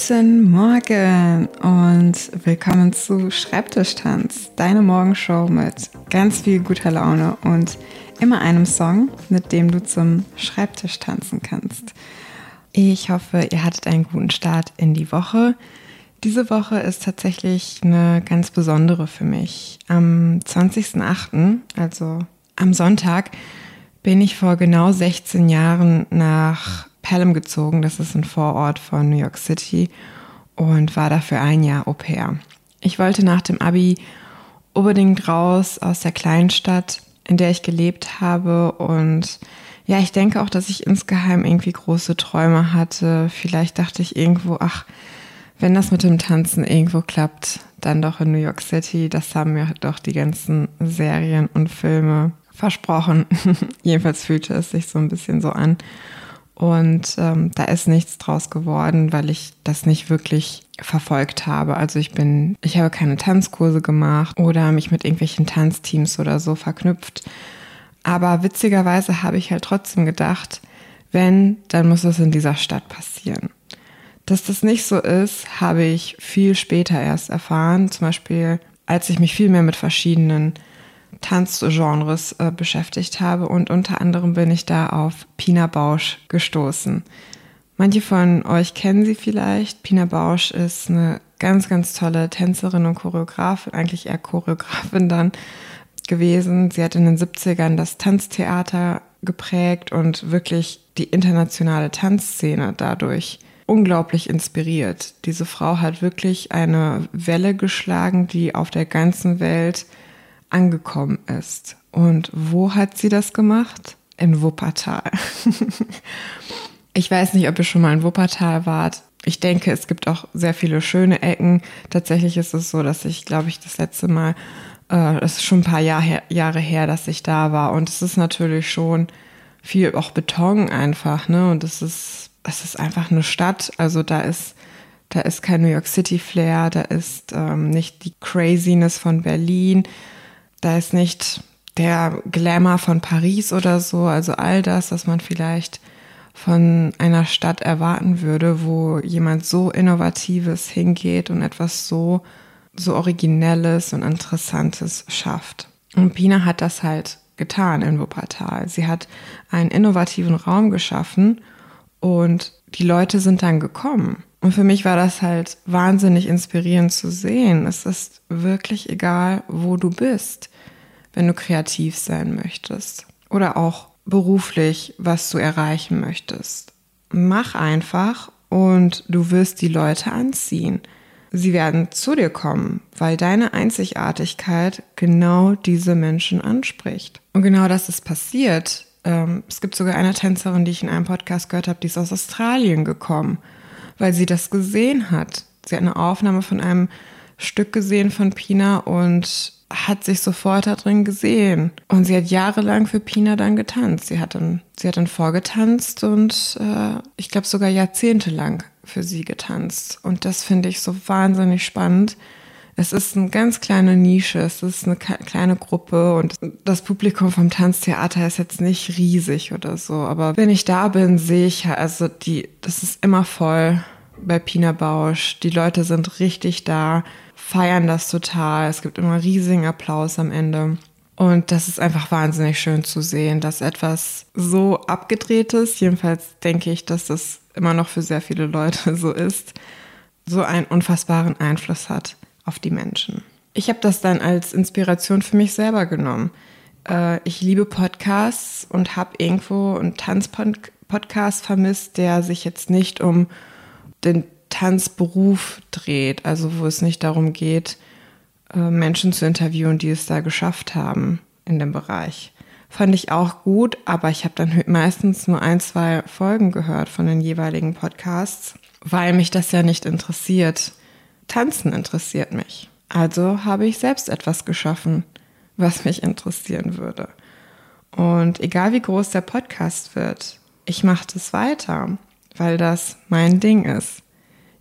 Guten Morgen und willkommen zu Schreibtischtanz, deine Morgenshow mit ganz viel guter Laune und immer einem Song, mit dem du zum Schreibtisch tanzen kannst. Ich hoffe, ihr hattet einen guten Start in die Woche. Diese Woche ist tatsächlich eine ganz besondere für mich. Am 20.08., also am Sonntag, bin ich vor genau 16 Jahren nach Pelham gezogen. Das ist ein Vorort von New York City und war dafür ein Jahr Au pair. Ich wollte nach dem Abi unbedingt raus aus der Kleinstadt, in der ich gelebt habe und ja, ich denke auch, dass ich insgeheim irgendwie große Träume hatte. Vielleicht dachte ich irgendwo, ach, wenn das mit dem Tanzen irgendwo klappt, dann doch in New York City. Das haben mir doch die ganzen Serien und Filme versprochen. Jedenfalls fühlte es sich so ein bisschen so an. Und ähm, da ist nichts draus geworden, weil ich das nicht wirklich verfolgt habe. Also ich bin, ich habe keine Tanzkurse gemacht oder mich mit irgendwelchen Tanzteams oder so verknüpft. Aber witzigerweise habe ich halt trotzdem gedacht, wenn, dann muss es in dieser Stadt passieren. Dass das nicht so ist, habe ich viel später erst erfahren. Zum Beispiel, als ich mich viel mehr mit verschiedenen Tanzgenres äh, beschäftigt habe und unter anderem bin ich da auf Pina Bausch gestoßen. Manche von euch kennen sie vielleicht. Pina Bausch ist eine ganz, ganz tolle Tänzerin und Choreografin, eigentlich eher Choreografin dann gewesen. Sie hat in den 70ern das Tanztheater geprägt und wirklich die internationale Tanzszene dadurch unglaublich inspiriert. Diese Frau hat wirklich eine Welle geschlagen, die auf der ganzen Welt angekommen ist. Und wo hat sie das gemacht? In Wuppertal. ich weiß nicht, ob ihr schon mal in Wuppertal wart. Ich denke, es gibt auch sehr viele schöne Ecken. Tatsächlich ist es so, dass ich, glaube ich, das letzte Mal, äh, es ist schon ein paar Jahr her, Jahre her, dass ich da war. Und es ist natürlich schon viel auch Beton einfach, ne? Und es ist, es ist einfach eine Stadt. Also da ist, da ist kein New York City Flair, da ist ähm, nicht die Craziness von Berlin. Da ist nicht der Glamour von Paris oder so, also all das, was man vielleicht von einer Stadt erwarten würde, wo jemand so Innovatives hingeht und etwas so, so Originelles und Interessantes schafft. Und Pina hat das halt getan in Wuppertal. Sie hat einen innovativen Raum geschaffen und die Leute sind dann gekommen. Und für mich war das halt wahnsinnig inspirierend zu sehen. Es ist wirklich egal, wo du bist wenn du kreativ sein möchtest oder auch beruflich, was du erreichen möchtest. Mach einfach und du wirst die Leute anziehen. Sie werden zu dir kommen, weil deine Einzigartigkeit genau diese Menschen anspricht. Und genau das ist passiert. Ähm, es gibt sogar eine Tänzerin, die ich in einem Podcast gehört habe, die ist aus Australien gekommen, weil sie das gesehen hat. Sie hat eine Aufnahme von einem Stück gesehen von Pina und hat sich sofort da drin gesehen. Und sie hat jahrelang für Pina dann getanzt. Sie hat dann, sie hat dann vorgetanzt und äh, ich glaube sogar jahrzehntelang für sie getanzt. Und das finde ich so wahnsinnig spannend. Es ist eine ganz kleine Nische, es ist eine kleine Gruppe und das Publikum vom Tanztheater ist jetzt nicht riesig oder so. Aber wenn ich da bin, sehe ich also die, das ist immer voll bei Pina Bausch. Die Leute sind richtig da feiern das total. Es gibt immer riesigen Applaus am Ende. Und das ist einfach wahnsinnig schön zu sehen, dass etwas so abgedrehtes, jedenfalls denke ich, dass das immer noch für sehr viele Leute so ist, so einen unfassbaren Einfluss hat auf die Menschen. Ich habe das dann als Inspiration für mich selber genommen. Äh, ich liebe Podcasts und habe irgendwo einen Tanzpodcast vermisst, der sich jetzt nicht um den Tanzberuf dreht, also wo es nicht darum geht, äh, Menschen zu interviewen, die es da geschafft haben in dem Bereich. Fand ich auch gut, aber ich habe dann meistens nur ein, zwei Folgen gehört von den jeweiligen Podcasts, weil mich das ja nicht interessiert. Tanzen interessiert mich. Also habe ich selbst etwas geschaffen, was mich interessieren würde. Und egal wie groß der Podcast wird, ich mache das weiter, weil das mein Ding ist.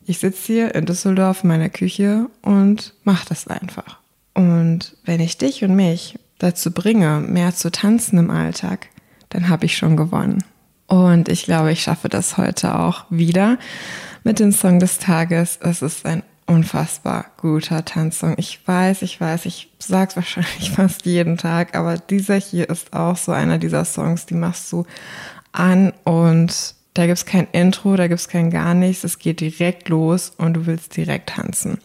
Ich sitze hier in Düsseldorf in meiner Küche und mache das einfach. Und wenn ich dich und mich dazu bringe, mehr zu tanzen im Alltag, dann habe ich schon gewonnen. Und ich glaube, ich schaffe das heute auch wieder, mit dem Song des Tages. Es ist ein unfassbar guter Tanzsong. Ich weiß, ich weiß, ich sag's wahrscheinlich fast jeden Tag, aber dieser hier ist auch so einer dieser Songs, die machst du an und da gibt's kein Intro, da gibt's kein gar nichts. Es geht direkt los und du willst direkt tanzen.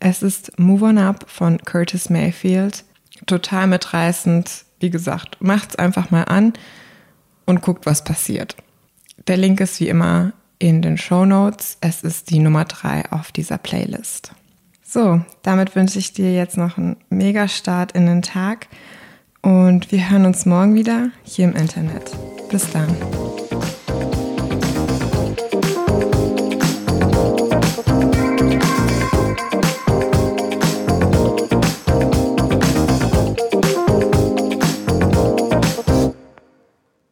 Es ist Move On Up von Curtis Mayfield. Total mitreißend. Wie gesagt, macht's einfach mal an und guckt, was passiert. Der Link ist wie immer in den Show Notes. Es ist die Nummer drei auf dieser Playlist. So, damit wünsche ich dir jetzt noch einen mega Start in den Tag und wir hören uns morgen wieder hier im Internet. Bis dann.